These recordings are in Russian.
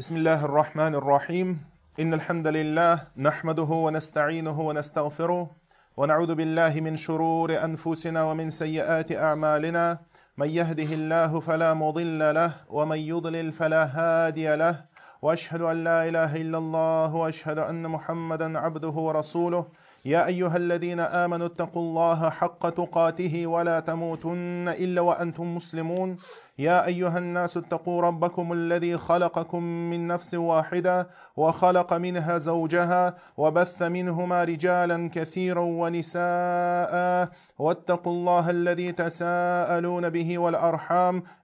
بسم الله الرحمن الرحيم إن الحمد لله نحمده ونستعينه ونستغفره ونعوذ بالله من شرور أنفسنا ومن سيئات أعمالنا من يهده الله فلا مضل له ومن يضلل فلا هادي له وأشهد أن لا إله إلا الله وأشهد أن محمدا عبده ورسوله يا أيها الذين آمنوا اتقوا الله حق تقاته ولا تموتن إلا وأنتم مسلمون يا أيها الناس اتقوا ربكم الذي خلقكم من نفس واحدة وخلق منها زوجها وبث منهما رجالا كثيرا ونساء واتقوا الله الذي تساءلون به والأرحام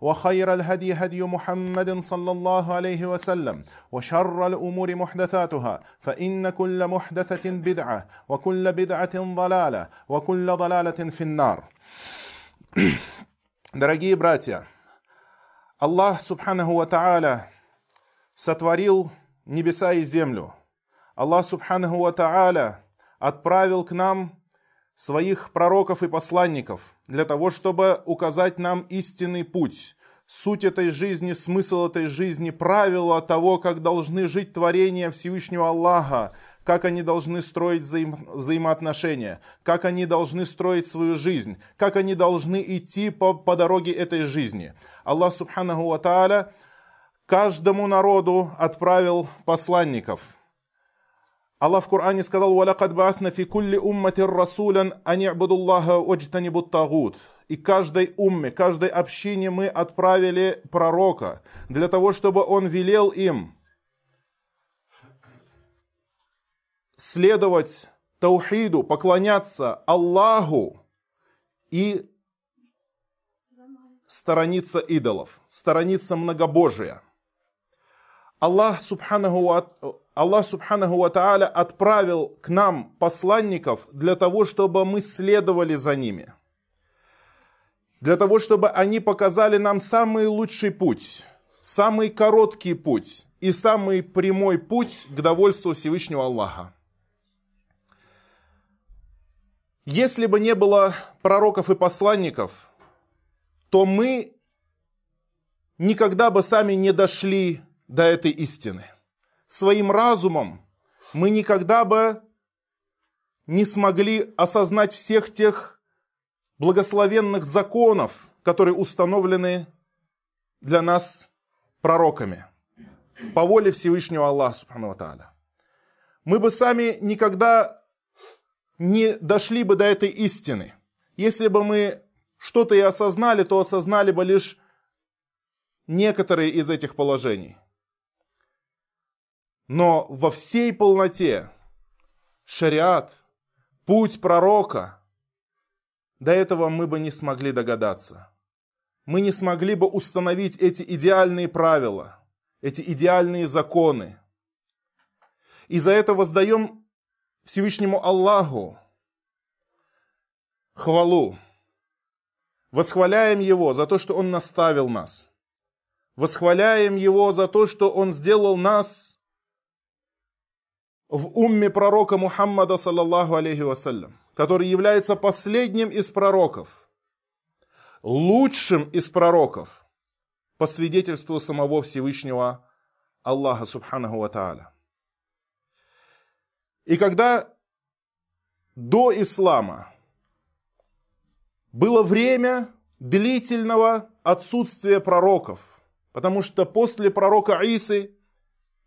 وخير الهدي هدي محمد صلى الله عليه وسلم وشر الأمور محدثاتها فإن كل محدثة بدعة وكل بدعة ضلالة وكل ضلالة في النار Дорогие братья, Аллах Субханаху Ва Та'аля сотворил небеса и землю. Аллах Субханаху Ва Та'аля отправил к нам своих пророков и посланников для того, чтобы указать нам истинный путь, суть этой жизни, смысл этой жизни, правила того, как должны жить творения Всевышнего Аллаха, как они должны строить взаим, взаимоотношения, как они должны строить свою жизнь, как они должны идти по, по дороге этой жизни. Аллах Субханаху Ва Тааля каждому народу отправил посланников – Аллах в Коране сказал, «Валакад баатна фи кулли уммати расулян ани абудуллаха ваджтанибу тагут». И каждой умме, каждой общине мы отправили пророка для того, чтобы он велел им следовать таухиду, поклоняться Аллаху и сторониться идолов, сторониться многобожия. Аллах Субханаху Аллах Субханаху Ва отправил к нам посланников для того, чтобы мы следовали за ними. Для того, чтобы они показали нам самый лучший путь, самый короткий путь и самый прямой путь к довольству Всевышнего Аллаха. Если бы не было пророков и посланников, то мы никогда бы сами не дошли до этой истины – своим разумом мы никогда бы не смогли осознать всех тех благословенных законов, которые установлены для нас пророками по воле Всевышнего Аллаха Субхану Тааля. Мы бы сами никогда не дошли бы до этой истины. Если бы мы что-то и осознали, то осознали бы лишь некоторые из этих положений – но во всей полноте шариат, путь пророка, до этого мы бы не смогли догадаться. Мы не смогли бы установить эти идеальные правила, эти идеальные законы. И за это воздаем Всевышнему Аллаху хвалу. Восхваляем Его за то, что Он наставил нас. Восхваляем Его за то, что Он сделал нас в умме пророка Мухаммада, саллаллаху алейхи вассалям, который является последним из пророков, лучшим из пророков, по свидетельству самого Всевышнего Аллаха, субханаху ва тааля. И когда до ислама было время длительного отсутствия пророков, потому что после пророка Исы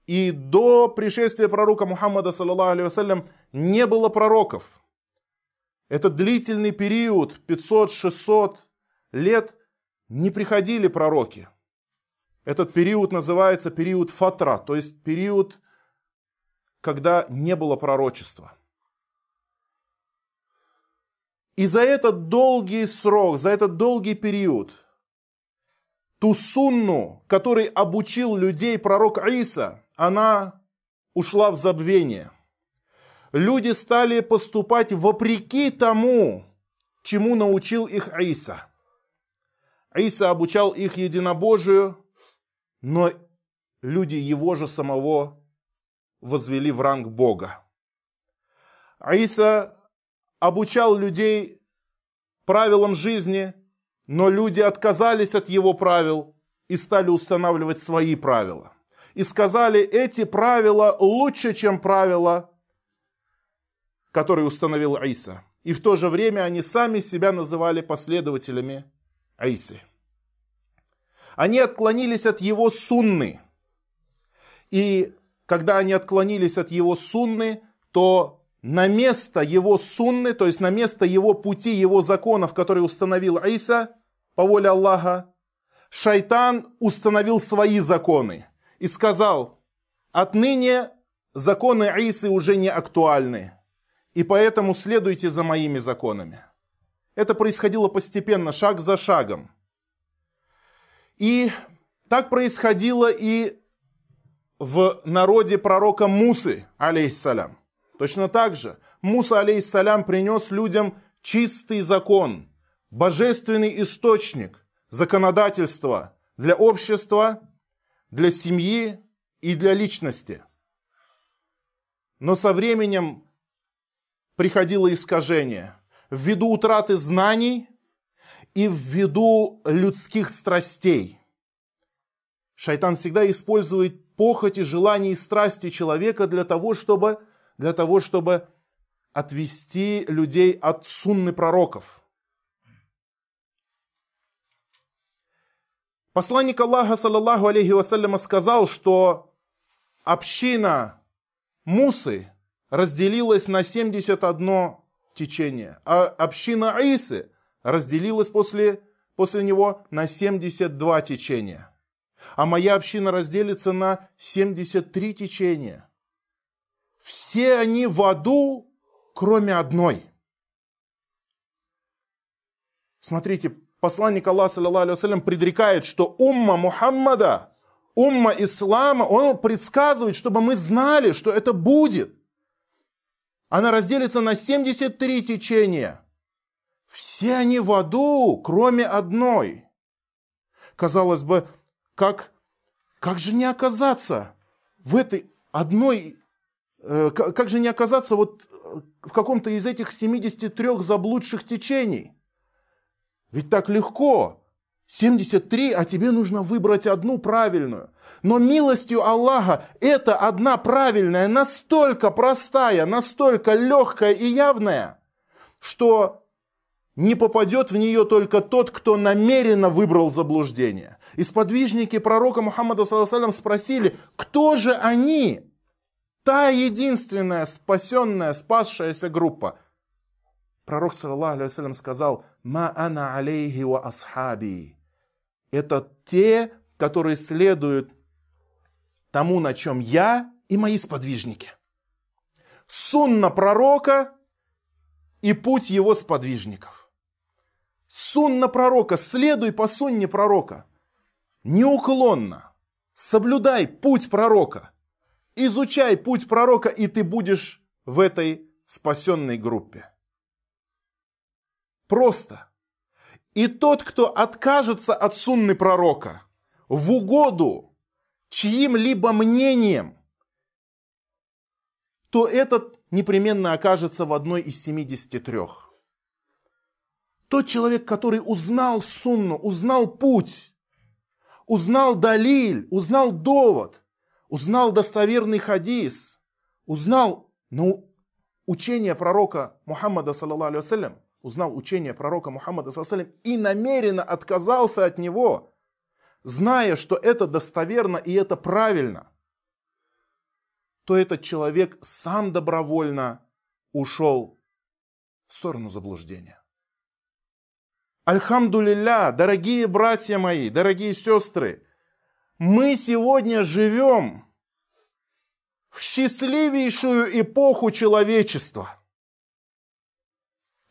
и до пришествия пророка Мухаммада, алейhi не было пророков. Это длительный период, 500-600 лет, не приходили пророки. Этот период называется период фатра, то есть период, когда не было пророчества. И за этот долгий срок, за этот долгий период, ту сунну, который обучил людей пророк Иса, она ушла в забвение. Люди стали поступать вопреки тому, чему научил их Иса. Иса обучал их единобожию, но люди его же самого возвели в ранг Бога. Иса обучал людей правилам жизни, но люди отказались от его правил и стали устанавливать свои правила. И сказали, эти правила лучше, чем правила, которые установил Иса. И в то же время они сами себя называли последователями Исы. Они отклонились от его сунны. И когда они отклонились от его сунны, то на место его сунны, то есть на место его пути, его законов, которые установил Иса по воле Аллаха, шайтан установил свои законы и сказал, отныне законы Исы уже не актуальны, и поэтому следуйте за моими законами. Это происходило постепенно, шаг за шагом. И так происходило и в народе пророка Мусы, алейхиссалям. Точно так же Муса, алейхиссалям, принес людям чистый закон, божественный источник, законодательства для общества, для семьи и для личности. Но со временем приходило искажение ввиду утраты знаний и ввиду людских страстей. Шайтан всегда использует похоти, желания и страсти человека для того, чтобы для того, чтобы отвести людей от сунны пророков. Посланник Аллаха, саллаллаху алейхи вассаляма, сказал, что община Мусы разделилась на 71 течение, а община Исы разделилась после, после него на 72 течения. А моя община разделится на 73 течения. Все они в аду, кроме одной. Смотрите, посланник Аллаха, саллиллаху предрекает, что умма Мухаммада, умма Ислама, он предсказывает, чтобы мы знали, что это будет. Она разделится на 73 течения. Все они в аду, кроме одной. Казалось бы, как, как же не оказаться в этой одной Э, как же не оказаться вот э, в каком-то из этих 73 заблудших течений? Ведь так легко. 73, а тебе нужно выбрать одну правильную. Но милостью Аллаха эта одна правильная настолько простая, настолько легкая и явная, что не попадет в нее только тот, кто намеренно выбрал заблуждение. И сподвижники пророка Мухаммада спросили, кто же они? та единственная спасенная, спасшаяся группа. Пророк, саллаху сказал, «Ма ана алейхи ва асхаби». Это те, которые следуют тому, на чем я и мои сподвижники. Сунна пророка и путь его сподвижников. Сунна пророка, следуй по сунне пророка. Неуклонно. Соблюдай путь пророка – Изучай путь пророка, и ты будешь в этой спасенной группе. Просто. И тот, кто откажется от сунны пророка в угоду чьим-либо мнением, то этот непременно окажется в одной из 73. Тот человек, который узнал сунну, узнал путь, узнал далиль, узнал довод, узнал достоверный хадис, узнал ну, учение пророка Мухаммада, саллаллаху алейhi узнал учение пророка Мухаммада, саллаллаху и намеренно отказался от него, зная, что это достоверно и это правильно, то этот человек сам добровольно ушел в сторону заблуждения. Альхамдулилля, дорогие братья мои, дорогие сестры, мы сегодня живем в счастливейшую эпоху человечества.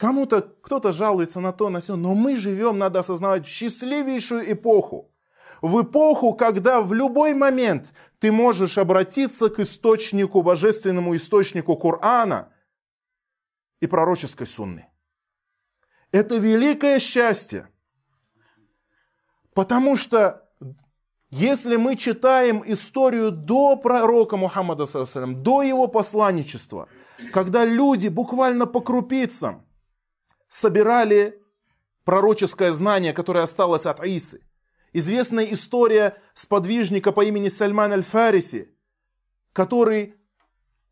Кому-то, кто-то жалуется на то, на все, но мы живем, надо осознавать, в счастливейшую эпоху. В эпоху, когда в любой момент ты можешь обратиться к источнику, божественному источнику Корана и пророческой сунны. Это великое счастье. Потому что если мы читаем историю до пророка Мухаммада, до его посланничества, когда люди буквально по крупицам собирали пророческое знание, которое осталось от Исы. Известная история сподвижника по имени Сальман Аль-Фариси, который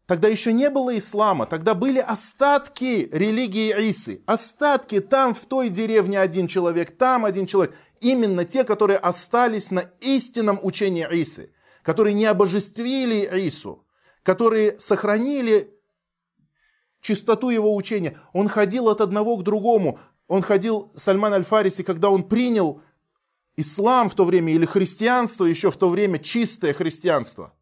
Тогда еще не было ислама, тогда были остатки религии Исы. Остатки там, в той деревне один человек, там один человек. Именно те, которые остались на истинном учении Исы, которые не обожествили Ису, которые сохранили чистоту его учения. Он ходил от одного к другому. Он ходил, Сальман Аль-Фариси, когда он принял ислам в то время или христианство еще в то время, чистое христианство –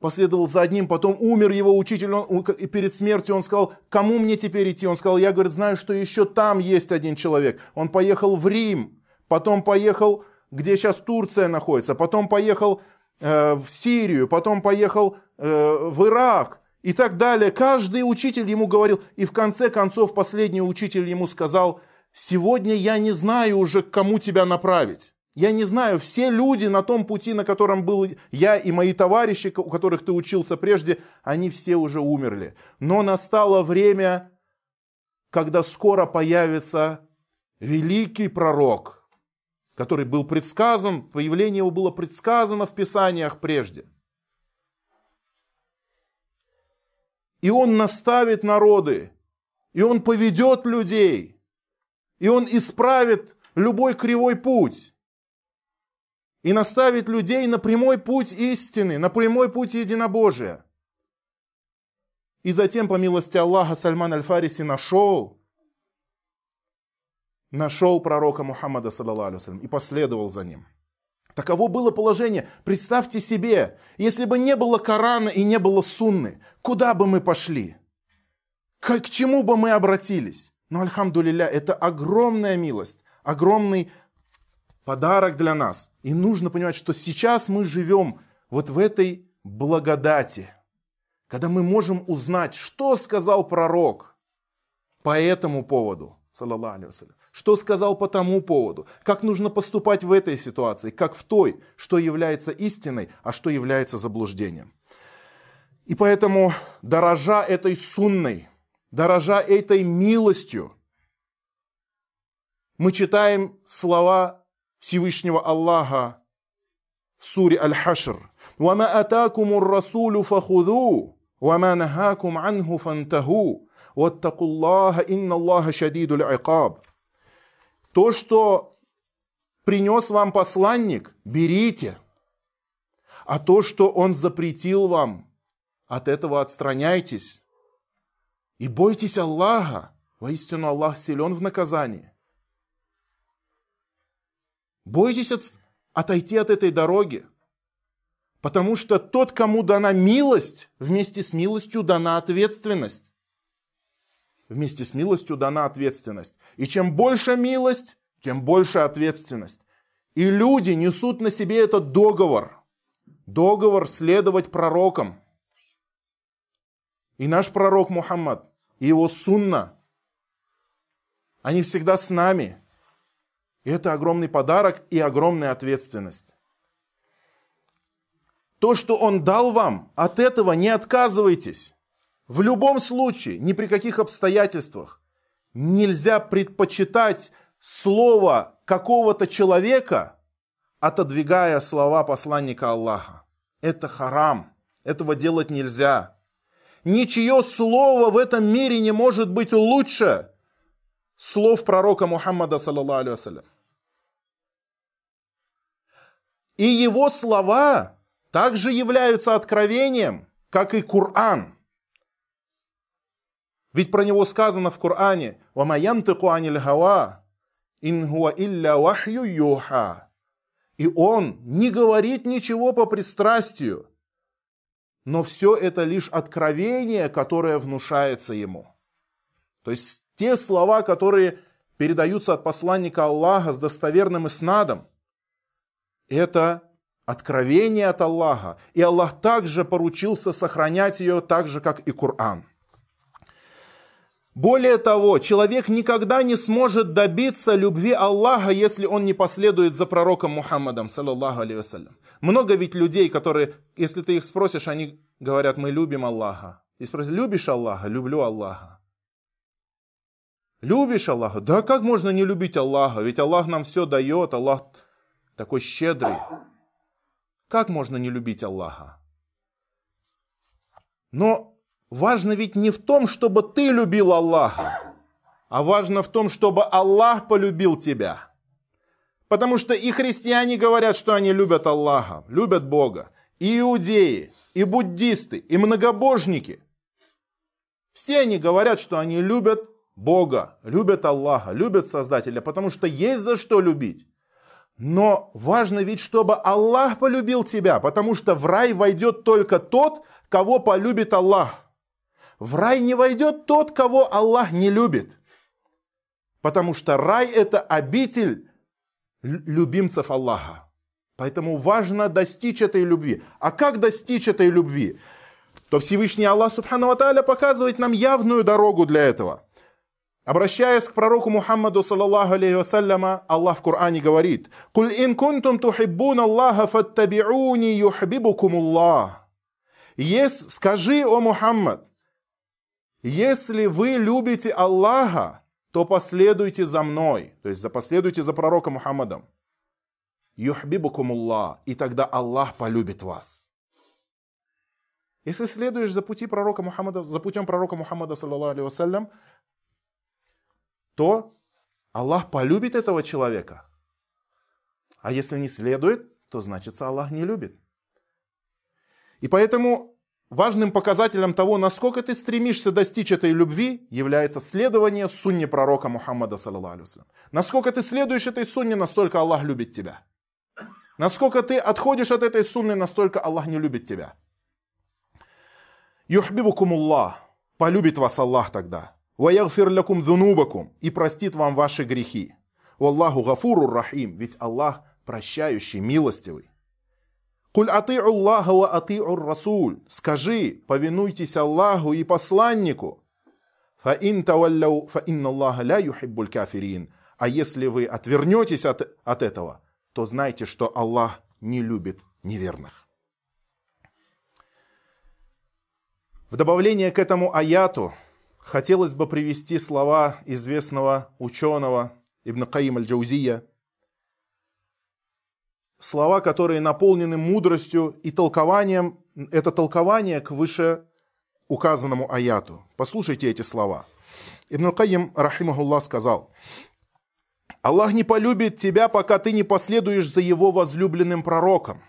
последовал за одним, потом умер его учитель, он, и перед смертью он сказал, кому мне теперь идти? Он сказал, я, говорит, знаю, что еще там есть один человек. Он поехал в Рим, потом поехал, где сейчас Турция находится, потом поехал в Сирию, потом поехал э, в Ирак и так далее. Каждый учитель ему говорил, и в конце концов последний учитель ему сказал, сегодня я не знаю уже, к кому тебя направить. Я не знаю, все люди на том пути, на котором был я и мои товарищи, у которых ты учился прежде, они все уже умерли. Но настало время, когда скоро появится великий пророк, который был предсказан, появление его было предсказано в Писаниях прежде. И он наставит народы, и он поведет людей, и он исправит любой кривой путь и наставить людей на прямой путь истины, на прямой путь единобожия. И затем, по милости Аллаха, Сальман Аль-Фариси нашел, нашел пророка Мухаммада, саллаллаху и последовал за ним. Таково было положение. Представьте себе, если бы не было Корана и не было Сунны, куда бы мы пошли? К, к чему бы мы обратились? Но, альхамдулилля, это огромная милость, огромный подарок для нас. И нужно понимать, что сейчас мы живем вот в этой благодати, когда мы можем узнать, что сказал пророк по этому поводу, что сказал по тому поводу, как нужно поступать в этой ситуации, как в той, что является истиной, а что является заблуждением. И поэтому, дорожа этой сунной, дорожа этой милостью, мы читаем слова Всевышнего Аллаха в суре Аль-Хашр. «Вама атакуму расулю фахуду, вама нахакум анху фантаху, ваттакуллаха, инна Аллаха шадиду аль-айкаб». То, что принес вам посланник, берите. А то, что он запретил вам, от этого отстраняйтесь. И бойтесь Аллаха. Воистину Аллах силен в наказании. Бойтесь от, отойти от этой дороги. Потому что тот, кому дана милость, вместе с милостью дана ответственность. Вместе с милостью дана ответственность. И чем больше милость, тем больше ответственность. И люди несут на себе этот договор. Договор следовать пророкам. И наш пророк Мухаммад, и его сунна, они всегда с нами. И это огромный подарок и огромная ответственность. То, что Он дал вам, от этого не отказывайтесь. В любом случае, ни при каких обстоятельствах нельзя предпочитать слово какого-то человека, отодвигая слова посланника Аллаха. Это харам. Этого делать нельзя. Ничье слово в этом мире не может быть лучше, слов пророка Мухаммада, саллаллаху И его слова также являются откровением, как и Коран. Ведь про него сказано в Коране «Вамаянтыку аниль хава, ин хуа илля вахью юха». И он не говорит ничего по пристрастию, но все это лишь откровение, которое внушается ему. То есть те слова, которые передаются от посланника Аллаха с достоверным иснадом, это откровение от Аллаха. И Аллах также поручился сохранять ее так же, как и Коран. Более того, человек никогда не сможет добиться любви Аллаха, если он не последует за пророком Мухаммадом, саллаллаху алейhi Много ведь людей, которые, если ты их спросишь, они говорят, мы любим Аллаха. И спросят, любишь Аллаха? Люблю Аллаха. Любишь Аллаха? Да как можно не любить Аллаха? Ведь Аллах нам все дает, Аллах такой щедрый. Как можно не любить Аллаха? Но важно ведь не в том, чтобы ты любил Аллаха, а важно в том, чтобы Аллах полюбил тебя. Потому что и христиане говорят, что они любят Аллаха, любят Бога. И иудеи, и буддисты, и многобожники. Все они говорят, что они любят Бога, любят Аллаха, любят Создателя, потому что есть за что любить. Но важно ведь, чтобы Аллах полюбил тебя, потому что в рай войдет только тот, кого полюбит Аллах. В рай не войдет тот, кого Аллах не любит. Потому что рай это обитель любимцев Аллаха. Поэтому важно достичь этой любви. А как достичь этой любви? То Всевышний Аллах Субхану Тааля показывает нам явную дорогу для этого. Обращаясь к пророку Мухаммаду, саллаллаху алейхи вассаляма, Аллах в Коране говорит, «Куль ин кунтум тухиббун Аллаха фаттабиуни юхбибукум Аллах». Есть, скажи, о Мухаммад, если вы любите Аллаха, то последуйте за мной, то есть последуйте за пророком Мухаммадом. Юхбибукумуллах, и тогда Аллах полюбит вас. Если следуешь за пути пророка Мухаммада, за путем пророка Мухаммада, алейhi то Аллах полюбит этого человека. А если не следует, то значит Аллах не любит. И поэтому важным показателем того, насколько ты стремишься достичь этой любви, является следование сунне пророка Мухаммада, саллаллаху Насколько ты следуешь этой сунне, настолько Аллах любит тебя. Насколько ты отходишь от этой сунны, настолько Аллах не любит тебя. Юхбибукумуллах. Полюбит вас Аллах тогда. Ваягфир лякум зунубакум. И простит вам ваши грехи. Аллаху гафуру рахим. Ведь Аллах прощающий, милостивый. Куль ати'у Аллаха ва ати'у Расуль. Скажи, повинуйтесь Аллаху и посланнику. Фа ин тавалляу, фа инна Аллаха ля юхиббуль кафирин. А если вы отвернетесь от, от этого, то знайте, что Аллах не любит неверных. В добавление к этому аяту хотелось бы привести слова известного ученого Ибн Каим аль-Джаузия, слова, которые наполнены мудростью и толкованием, это толкование к выше указанному аяту. Послушайте эти слова. Ибн Каим, рахимахуллах, сказал – Аллах не полюбит тебя, пока ты не последуешь за его возлюбленным пророком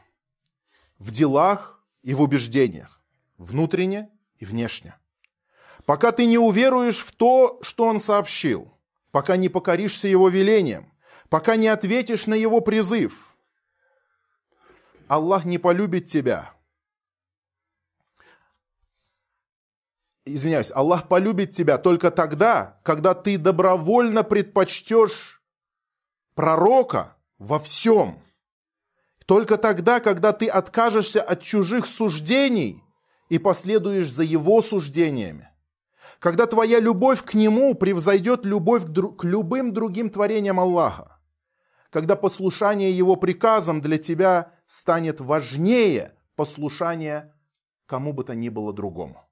в делах и в убеждениях, внутренне и внешне. Пока ты не уверуешь в то, что он сообщил, пока не покоришься его велением, пока не ответишь на его призыв, Аллах не полюбит тебя. Извиняюсь, Аллах полюбит тебя только тогда, когда ты добровольно предпочтешь пророка во всем. Только тогда, когда ты откажешься от чужих суждений и последуешь за его суждениями. Когда твоя любовь к нему превзойдет любовь к любым другим творениям Аллаха. Когда послушание его приказам для тебя станет важнее послушания кому бы то ни было другому.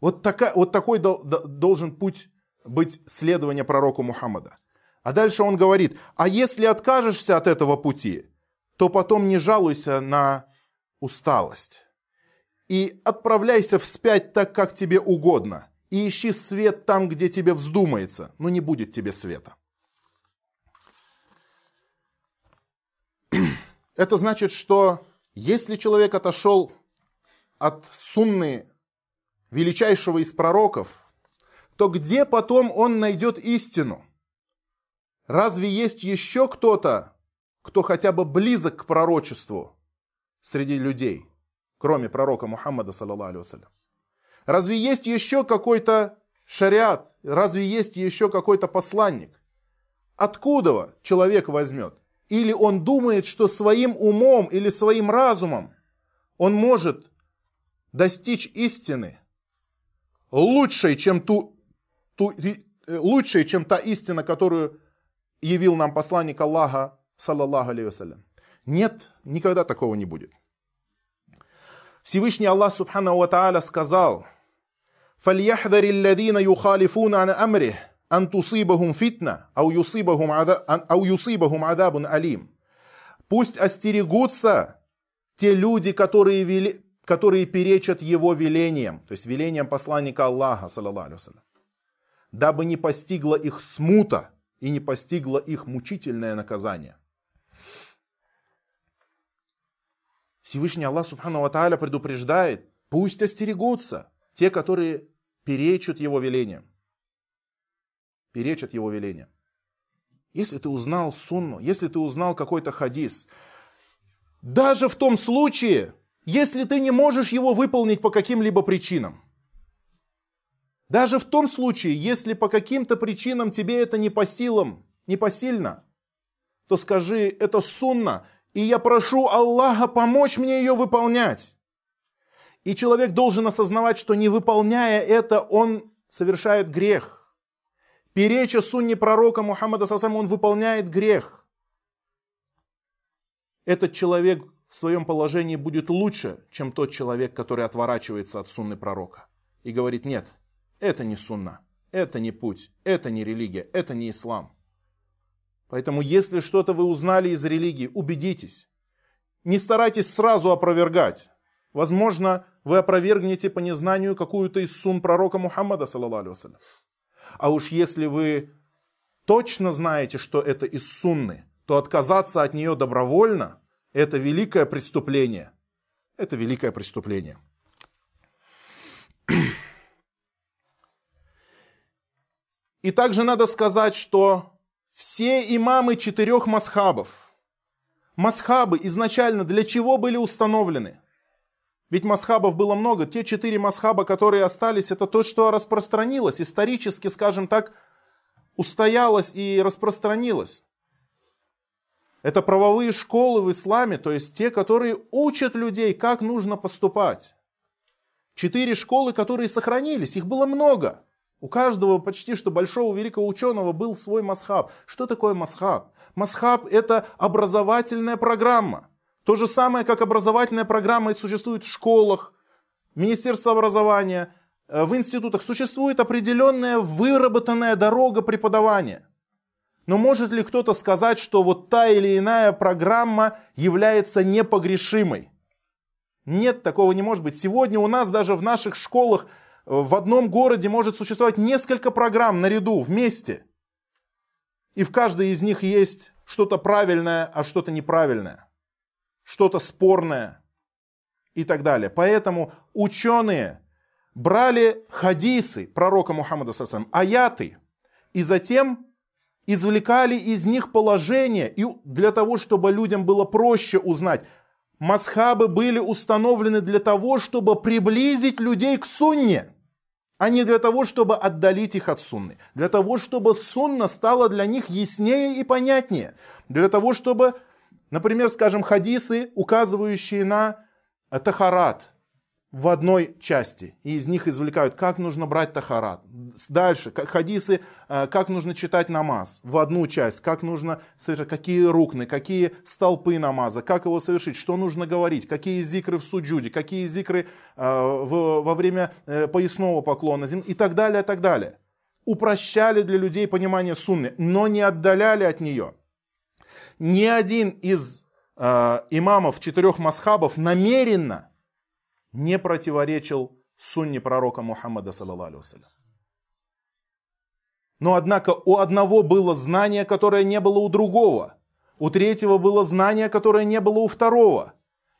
Вот, такая, вот такой должен путь быть следования пророку Мухаммада. А дальше он говорит, а если откажешься от этого пути, то потом не жалуйся на усталость. И отправляйся вспять так, как тебе угодно. И ищи свет там, где тебе вздумается, но не будет тебе света. Это значит, что если человек отошел от сунны величайшего из пророков, то где потом он найдет истину – Разве есть еще кто-то, кто хотя бы близок к пророчеству среди людей, кроме пророка Мухаммада, саллаллаху Разве есть еще какой-то шариат? Разве есть еще какой-то посланник? Откуда человек возьмет? Или он думает, что своим умом или своим разумом он может достичь истины лучшей, чем ту ту, э, лучшее, чем та истина, которую явил нам посланник Аллаха, саллаллаху алейhi Нет, никогда такого не будет. Всевышний Аллах Субхану Ва Тааля сказал, فَلْيَحْذَرِ الَّذِينَ يُخَالِفُونَ عَنْ أَمْرِهِ أَنْ تُصِيبَهُمْ فِتْنَةً أَوْ يُصِيبَهُمْ عَذَابٌ أَلِيمٌ Пусть остерегутся те люди, которые, вели, которые перечат его велениям, то есть велениям посланника Аллаха, саллаллаху дабы не постигла их смута и не постигло их мучительное наказание. Всевышний Аллах Субхану Тааля предупреждает, пусть остерегутся те, которые перечат его велениям. Перечат его велениям. Если ты узнал сунну, если ты узнал какой-то хадис, даже в том случае, если ты не можешь его выполнить по каким-либо причинам, даже в том случае, если по каким-то причинам тебе это не по силам, не посильно, то скажи, это сунна, и я прошу Аллаха помочь мне ее выполнять. И человек должен осознавать, что не выполняя это, он совершает грех. Переча сунне пророка Мухаммада Сасам, он выполняет грех. Этот человек в своем положении будет лучше, чем тот человек, который отворачивается от сунны пророка и говорит, нет, это не сунна, это не путь, это не религия, это не ислам. Поэтому, если что-то вы узнали из религии, убедитесь. Не старайтесь сразу опровергать. Возможно, вы опровергнете по незнанию какую-то из сун пророка Мухаммада, саллаллаху А уж если вы точно знаете, что это из сунны, то отказаться от нее добровольно – это великое преступление. Это великое преступление. И также надо сказать, что все имамы четырех масхабов. Масхабы изначально для чего были установлены? Ведь масхабов было много. Те четыре масхаба, которые остались, это то, что распространилось, исторически, скажем так, устоялось и распространилось. Это правовые школы в исламе, то есть те, которые учат людей, как нужно поступать. Четыре школы, которые сохранились, их было много. У каждого почти что большого великого ученого был свой масхаб. Что такое масхаб? Масхаб это образовательная программа. То же самое, как образовательная программа существует в школах, Министерство образования, э, в институтах. Существует определенная выработанная дорога преподавания. Но может ли кто-то сказать, что вот та или иная программа является непогрешимой? Нет, такого не может быть. Сегодня у нас даже в наших школах в одном городе может существовать несколько программ наряду, вместе. И в каждой из них есть что-то правильное, а что-то неправильное. Что-то спорное и так далее. Поэтому ученые брали хадисы пророка Мухаммада, аяты, и затем извлекали из них положение, и для того, чтобы людям было проще узнать, Масхабы были установлены для того, чтобы приблизить людей к сунне, а не для того, чтобы отдалить их от сунны. Для того, чтобы сунна стала для них яснее и понятнее. Для того, чтобы, например, скажем, хадисы, указывающие на тахарат, в одной части. И из них извлекают, как нужно брать тахарат. Дальше, хадисы, э, как нужно читать намаз. В одну часть, как нужно совершать, какие рукны, какие столпы намаза, как его совершить, что нужно говорить, какие зикры в суджуде, какие зикры э, во время э, поясного поклона и так далее, и так далее. Упрощали для людей понимание сунны, но не отдаляли от нее. Ни один из имамов четырех масхабов намеренно – не противоречил сунне пророка Мухаммада, саллаллаху Но однако у одного было знание, которое не было у другого. У третьего было знание, которое не было у второго.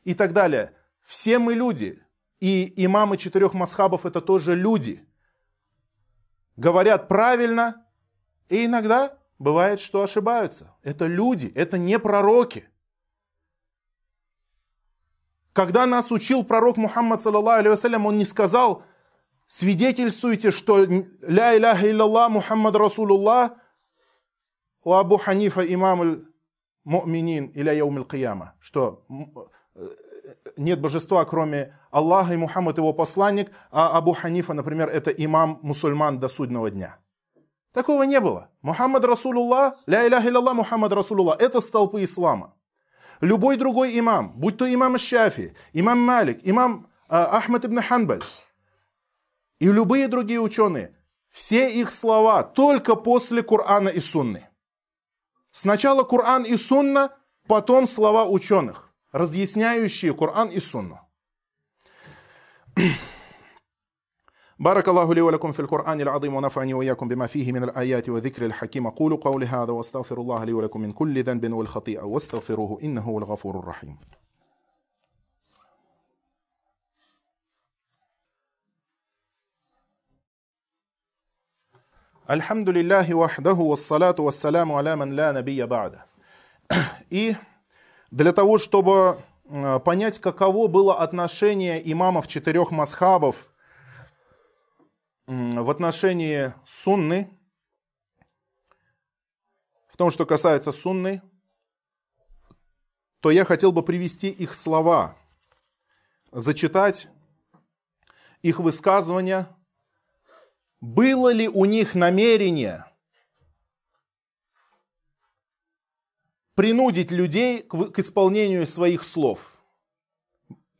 И так далее. Все мы люди. И имамы четырех масхабов это тоже люди. Говорят правильно, и иногда бывает, что ошибаются. Это люди, это не пророки. Когда нас учил пророк Мухаммад, саллаллаху он не сказал, свидетельствуйте, что ля иляха илляллах Мухаммад Расулуллах, у Абу Ханифа имам муминин иля яум кияма, что э, нет божества, кроме Аллаха и Мухаммад его посланник, а Абу Ханифа, например, это имам мусульман до судного дня. Такого не было. Мухаммад Расулуллах, ля иляха илlallah Мухаммад Расулуллах, это столпы ислама. Любой другой имам, будь то имам Шафи, имам Малик, имам э, Ахмад ибн Ханбаль и любые другие ученые, все их слова только после Корана и Сунны. Сначала Коран и Сунна, потом слова ученых, разъясняющие Коран и Сунну. بارك الله لي ولكم في القرآن العظيم ونفعني وإياكم بما فيه من الآيات وذكر الحكيم أقول قولي هذا واستغفر الله لي ولكم من كل ذنب والخطيئة واستغفروه إنه هو الغفور الرحيم الحمد لله وحده والصلاة والسلام على من لا نبي بعده И для того, чтобы понять, каково было отношение имамов четырех масхабов в отношении сунны, в том, что касается сунны, то я хотел бы привести их слова, зачитать их высказывания, было ли у них намерение принудить людей к, исполнению своих слов?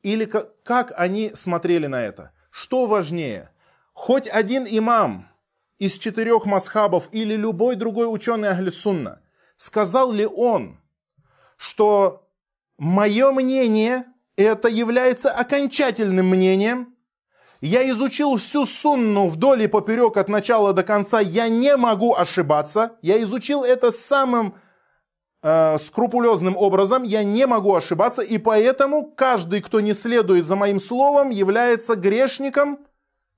Или как, они смотрели на это? Что важнее? Хоть один имам из четырех масхабов или любой другой ученый Ахлисунна, сказал ли он, что мое мнение это является окончательным мнением, я изучил всю сунну вдоль и поперек от начала до конца, я не могу ошибаться, я изучил это самым э, скрупулезным образом, я не могу ошибаться, и поэтому каждый, кто не следует за моим словом, является грешником –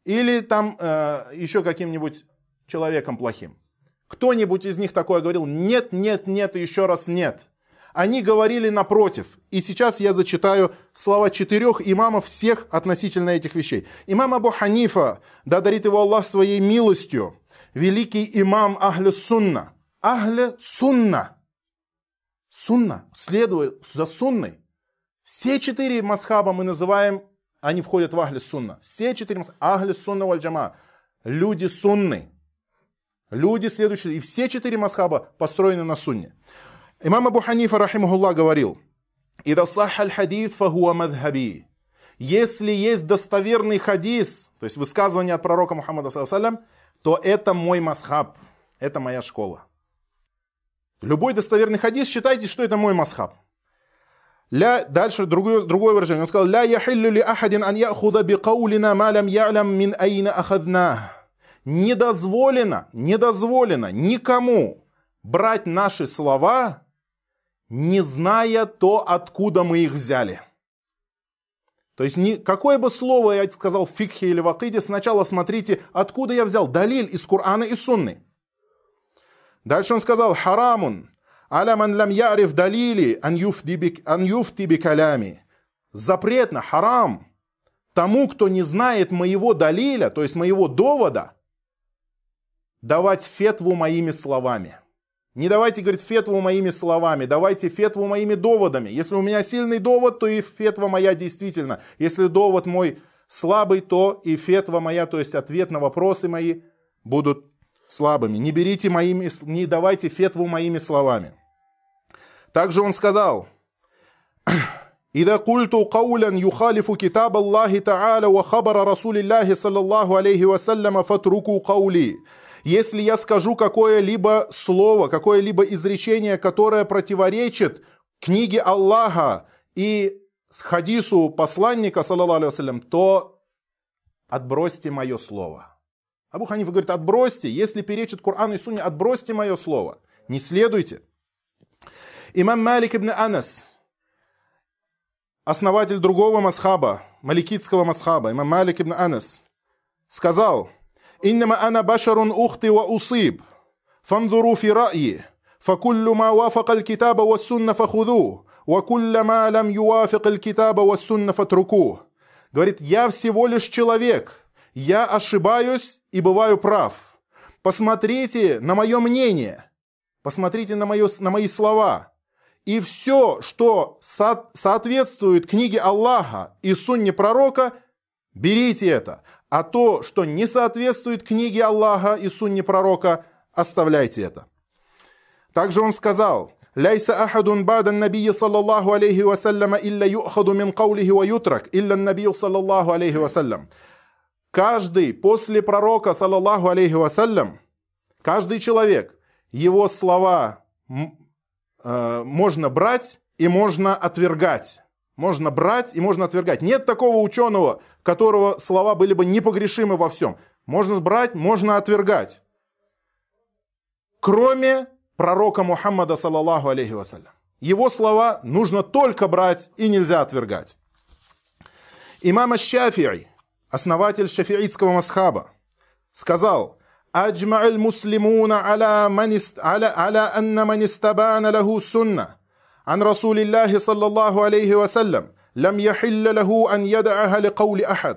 или там э, еще каким-нибудь человеком плохим. Кто-нибудь из них такое говорил? Нет, нет, нет и еще раз нет. Они говорили напротив. И сейчас я зачитаю слова четырех имамов всех относительно этих вещей. Имам Абу Ханифа, да дарит его Аллах своей милостью, великий имам Ахлю Сунна. Ахле Сунна. Сунна. Следует за Сунной. Все четыре масхаба мы называем они входят в Ахли Сунна. Все четыре Ахли Сунна валь Джама. Люди сунны. Люди следующие. И все четыре масхаба построены на сунне. Имам Абу Ханифа, рахимахуллах, говорил, «Ида сах аль хадис фахуа мадхаби». Если есть достоверный хадис, то есть высказывание от пророка Мухаммада, то это мой масхаб, это моя школа. Любой достоверный хадис, считайте, что это мой масхаб. Ля, дальше другое, другое выражение. Он сказал, «Ля яхиллю ли ахадин ан яхуда би каулина малям ялям мин айна ахадна». Не дозволено, не дозволено никому брать наши слова, не зная то, откуда мы их взяли. То есть, ни, какое бы слово я сказал в фикхе или в акиде, сначала смотрите, откуда я взял. Далиль из Корана и Сунны. Дальше он сказал, харамун, аля ман лам яриф далили ан юфти бикалями. Запретно, харам, тому, кто не знает моего далиля, то есть моего довода, давать фетву моими словами. Не давайте, говорит, фетву моими словами, давайте фетву моими доводами. Если у меня сильный довод, то и фетва моя действительно. Если довод мой слабый, то и фетва моя, то есть ответ на вопросы мои будут слабыми. Не берите моими, не давайте фетву моими словами. Также он сказал, «Ида культу каулян юхалифу китаб Аллахи Та'аля ва хабара Расулиллахи саллаллаху алейхи вассаляма фатруку каули». Если я скажу какое-либо слово, какое-либо изречение, которое противоречит книге Аллаха и хадису посланника, саллаллаху алейхи то отбросьте мое слово. Абу Ханифа говорит, отбросьте, если перечит Коран и Сунне, отбросьте мое слово, не следуйте. Имам Малик ибн Анас, основатель другого масхаба, маликитского масхаба, имам Малик ибн Анас, сказал, «Иннама ана башарун ухти ва усиб, фандуру фи ра'и, فكل ما وافق الكتاب والسنة فخذوه وكل ما لم يوافق الكتاب والسنة فاتركوه Говорит, я всего лишь человек, я ошибаюсь и бываю прав. Посмотрите на мое мнение. Посмотрите на, мое, на мои слова. И все, что со- соответствует книге Аллаха и сунне пророка, берите это. А то, что не соответствует книге Аллаха и сунне пророка, оставляйте это. Также он сказал, «Ляйса ахадун бадан набии саллаллаху алейхи вассаляма илля юхаду мин каулихи ва ютрак, илля набию саллаллаху алейхи вассалям». Каждый после пророка, саллаллаху алейхи вассалям, каждый человек, его слова э, можно брать и можно отвергать. Можно брать и можно отвергать. Нет такого ученого, которого слова были бы непогрешимы во всем. Можно брать, можно отвергать. Кроме пророка Мухаммада, саллаллаху алейхи вассалям. Его слова нужно только брать и нельзя отвергать. Имам Шафи'i, основатель шафиитского масхаба, сказал, أجمع المسلمون على من است... على على أن من استبان له سنة عن رسول الله صلى الله عليه وسلم لم يحل له أن يدعها لقول أحد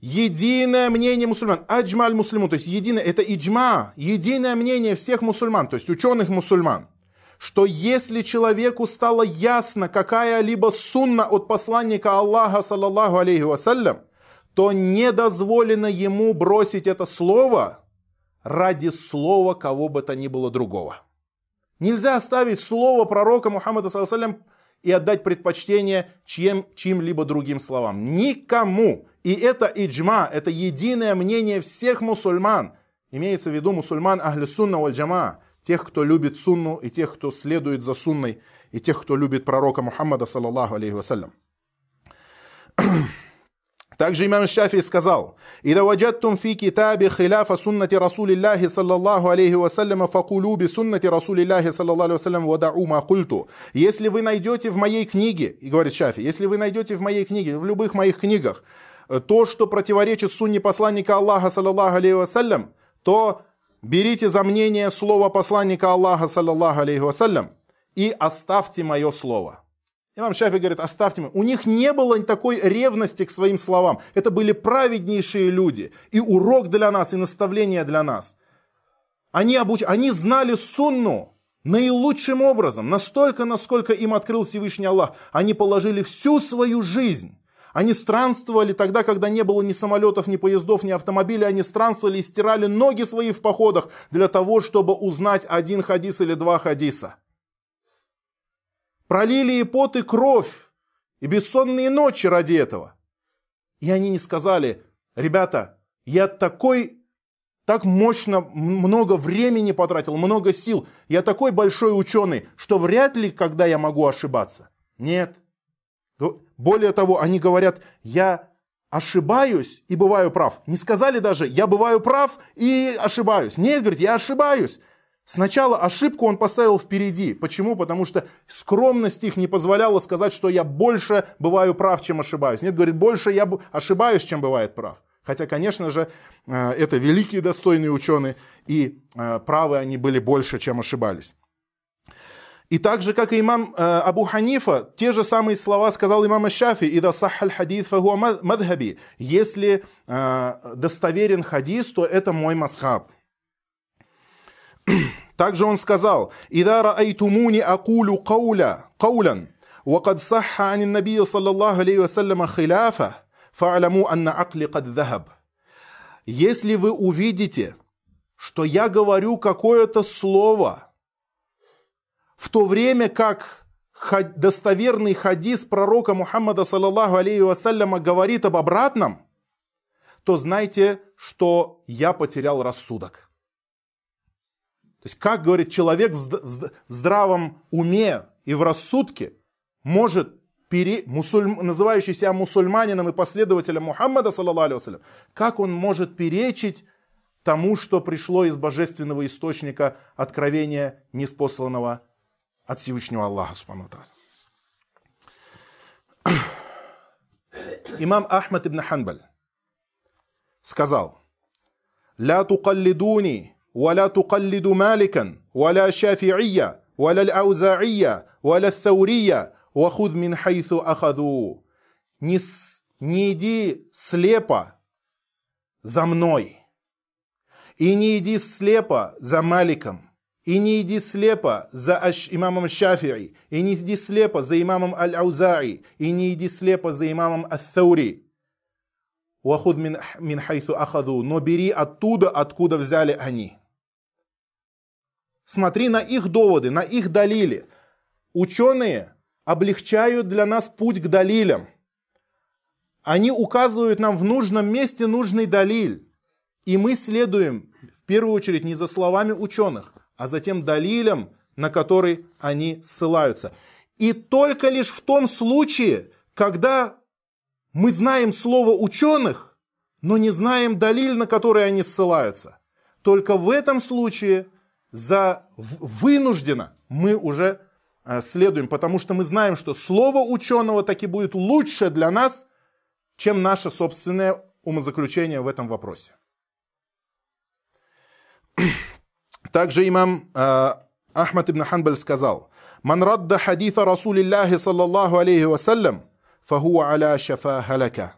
единое мнение мусульман. Аджмаль мусульман, то есть единое, это иджма, единое мнение всех мусульман, то есть ученых мусульман, что если человеку стало ясно какая-либо сунна от посланника Аллаха, саллаллаху алейхи вассалям, то не дозволено ему бросить это слово ради слова кого бы то ни было другого. Нельзя оставить слово пророка Мухаммада, саллаллаху и отдать предпочтение чьим, чьим-либо другим словам. Никому. И это иджма, это единое мнение всех мусульман. Имеется в виду мусульман ахли сунна валь джама, тех, кто любит сунну, и тех, кто следует за сунной, и тех, кто любит пророка Мухаммада, саллаллаху алейхи вассалям. Также имам Шафи сказал, «Ида ваджаттум фи китабе хиляфа суннати Расулиллахи саллаллаху алейхи вассаляма факулу би суннати Расулиллахи саллаллаху вассалям вадау ма культу». Если вы найдете в моей книге, и говорит Шафи, если вы найдете в моей книге, в любых моих книгах, э, то, что противоречит сунне посланника Аллаха, саллаллаху алейхи вассалям, то берите за мнение слово посланника Аллаха, саллаллаху алейхи вассалям, и оставьте мое слово. Имам Шафи говорит, оставьте мы. У них не было такой ревности к своим словам. Это были праведнейшие люди. И урок для нас, и наставление для нас. Они, обуч... Они знали сунну наилучшим образом, настолько, насколько им открыл Всевышний Аллах. Они положили всю свою жизнь. Они странствовали тогда, когда не было ни самолетов, ни поездов, ни автомобилей. Они странствовали и стирали ноги свои в походах для того, чтобы узнать один хадис или два хадиса пролили и пот, и кровь, и бессонные ночи ради этого. И они не сказали, ребята, я такой, так мощно, много времени потратил, много сил, я такой большой ученый, что вряд ли, когда я могу ошибаться. Нет. Более того, они говорят, я ошибаюсь и бываю прав. Не сказали даже, я бываю прав и ошибаюсь. Нет, говорит, я ошибаюсь. Сначала ошибку он поставил впереди. Почему? Потому что скромность их не позволяла сказать, что я больше бываю прав, чем ошибаюсь. Нет, говорит, больше я ошибаюсь, чем бывает прав. Хотя, конечно же, э, это великие достойные ученые, и э, правы они были больше, чем ошибались. И так же, как и имам э, Абу Ханифа, те же самые слова сказал имам Шафи, «Ида сахаль хадис фахуа мадхаби». Если достоверен хадис, то это мой масхаб. Также он сказал, «Ида раайтумуни акулю кауля, каулян, وقد صح عن النبي صلى الله عليه وسلم خلافه فاعلموا أن عقلي قد ذهب». Если вы увидите, что я говорю какое-то слово, в то время как достоверный хадис пророка Мухаммада, саллаллаху алейхи вассаляма, говорит об обратном, то знайте, что я потерял рассудок. То есть, как говорит человек в здравом уме и в рассудке может пере, мусульм, называющий себя мусульманином и последователем Мухаммада, саллаллаху как он может перечить тому, что пришло из божественного источника откровения, неспосланного от Всевышнего Аллаха, Имам Ахмад ибн Ханбаль сказал, «Ля тукаллидуни ولا تقلد مالكا ولا شافعية ولا الأوزاعية ولا الثورية وخذ من حيث أخذوا не, не иди слепо за мной, и не иди слепо за Маликом, и не иди слепо за Аш, имамом Шафи'i, и не иди слепо за имамом Аль-Ауза'i, и не иди слепо за имамом Ат-Thаури. Вахуд мин, мин хайсу ахаду, но бери оттуда, откуда взяли они. смотри на их доводы, на их далили. Ученые облегчают для нас путь к далилям. Они указывают нам в нужном месте нужный далиль. И мы следуем в первую очередь не за словами ученых, а за тем далилем, на который они ссылаются. И только лишь в том случае, когда мы знаем слово ученых, но не знаем далиль, на который они ссылаются. Только в этом случае за вынужденно мы уже э, следуем, потому что мы знаем, что слово ученого таки будет лучше для нас, чем наше собственное умозаключение в этом вопросе. Также имам э, Ахмад ибн Ханбаль сказал, «Ман радда хадита Расулиллахи саллаллаху алейхи вассалям, фахуа аля шафа халяка».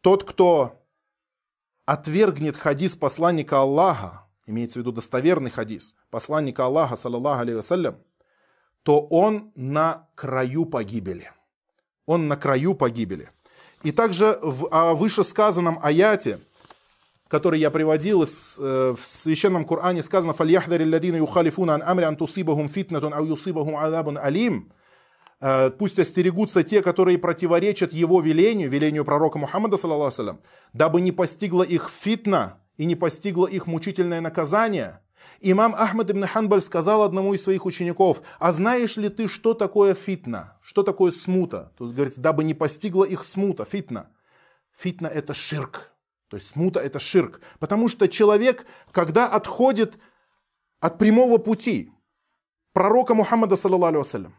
Тот, кто отвергнет хадис посланника Аллаха, имеется в виду достоверный хадис, посланника Аллаха, саллаллаху алейхи вассалям, то он на краю погибели. Он на краю погибели. И также в вышесказанном аяте – который я приводил э, в священном Коране, сказано «Фальяхдари ладина юхалифуна ан амри ан тусибахум фитнатун ау юсибахум адабун алим». Э, пусть остерегутся те, которые противоречат его велению, велению пророка Мухаммада, саллаллаху дабы не постигла их фитна и не постигло их мучительное наказание. Имам Ахмад ибн Ханбаль сказал одному из своих учеников, а знаешь ли ты, что такое фитна? Что такое смута? Тут говорится, дабы не постигла их смута, фитна. Фитна это ширк, то есть смута это ширк. Потому что человек, когда отходит от прямого пути пророка Мухаммада, алейhi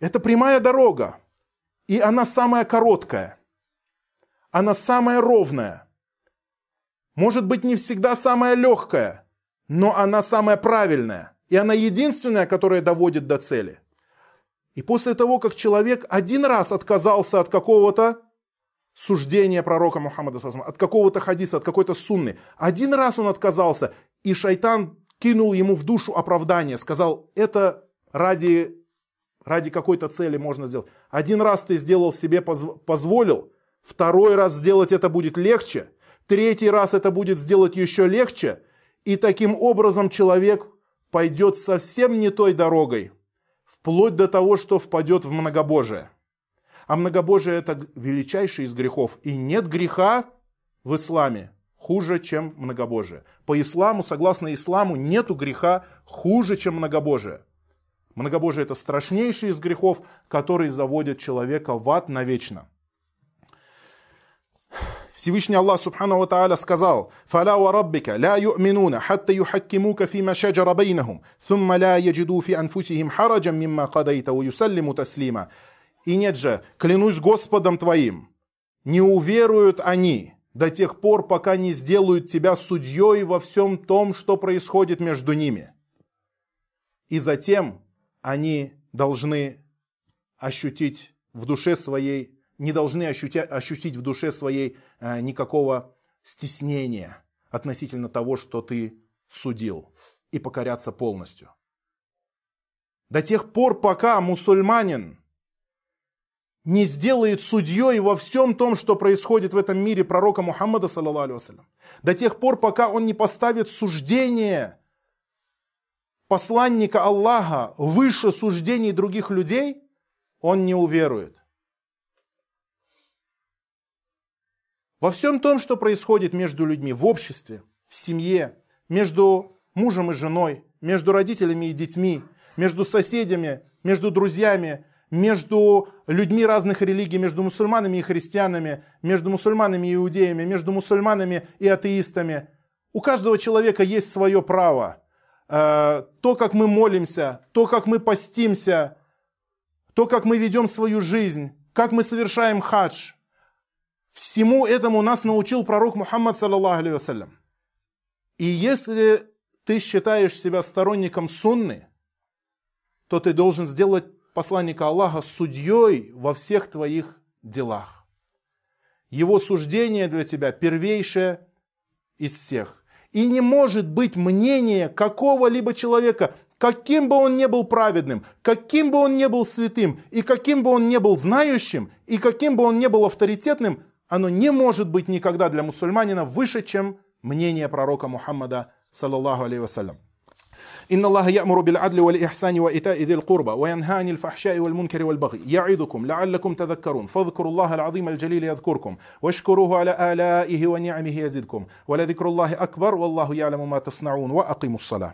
это прямая дорога, и она самая короткая, она самая ровная. Может быть, не всегда самая легкая, но она самая правильная. И она единственная, которая доводит до цели. И после того, как человек один раз отказался от какого-то суждения пророка Мухаммада, от какого-то хадиса, от какой-то сунны. Один раз он отказался, и шайтан кинул ему в душу оправдание, сказал, это ради, ради какой-то цели можно сделать. Один раз ты сделал себе, позволил, второй раз сделать это будет легче, третий раз это будет сделать еще легче, и таким образом человек пойдет совсем не той дорогой, вплоть до того, что впадет в многобожие. А многобожие это величайший из грехов. И нет греха в исламе хуже, чем многобожие. По исламу, согласно исламу, нету греха хуже, чем многобожие. Многобожие это страшнейший из грехов, который заводит человека в ад навечно. Всевышний Аллах Субхану Тааля сказал, «Фаля ва раббика ла ю'минуна, хатта юхаккимука фима шаджара бейнахум, thumма ла яджиду фи анфусихим хараджам мимма кадайта ва юсаллиму таслима». И нет же, клянусь Господом твоим, не уверуют они до тех пор, пока не сделают тебя судьей во всем том, что происходит между ними. И затем они должны ощутить в душе своей, не должны ощутить в душе своей э, никакого стеснения относительно того, что ты судил, и покоряться полностью. До тех пор, пока мусульманин не сделает судьей во всем том, что происходит в этом мире пророка Мухаммада, саллаллаху До тех пор, пока он не поставит суждение посланника Аллаха выше суждений других людей, он не уверует. Во всем том, что происходит между людьми, в обществе, в семье, между мужем и женой, между родителями и детьми, между соседями, между друзьями, между людьми разных религий, между мусульманами и христианами, между мусульманами и иудеями, между мусульманами и атеистами. У каждого человека есть свое право. Э, то, как мы молимся, то, как мы постимся, то, как мы ведем свою жизнь, как мы совершаем хадж. Всему этому нас научил пророк Мухаммад, саллаллаху алейhi И если ты считаешь себя сторонником сунны, то ты должен сделать посланника Аллаха судьей во всех твоих делах. Его суждение для тебя первейшее из всех. И не может быть мнение какого-либо человека, каким бы он ни был праведным, каким бы он ни был святым, и каким бы он ни был знающим, и каким бы он ни был авторитетным, оно не может быть никогда для мусульманина выше, чем мнение пророка Мухаммада, саллаллаху алейhi вассалям. إن الله يأمر بالعدل والإحسان وإيتاء ذي القربى وينهى عن الفحشاء والمنكر والبغي يعظكم لعلكم تذكرون فاذكروا الله العظيم الجليل يذكركم واشكروه على آلائه ونعمه يزدكم ولذكر الله أكبر والله يعلم ما تصنعون وأقيموا الصلاة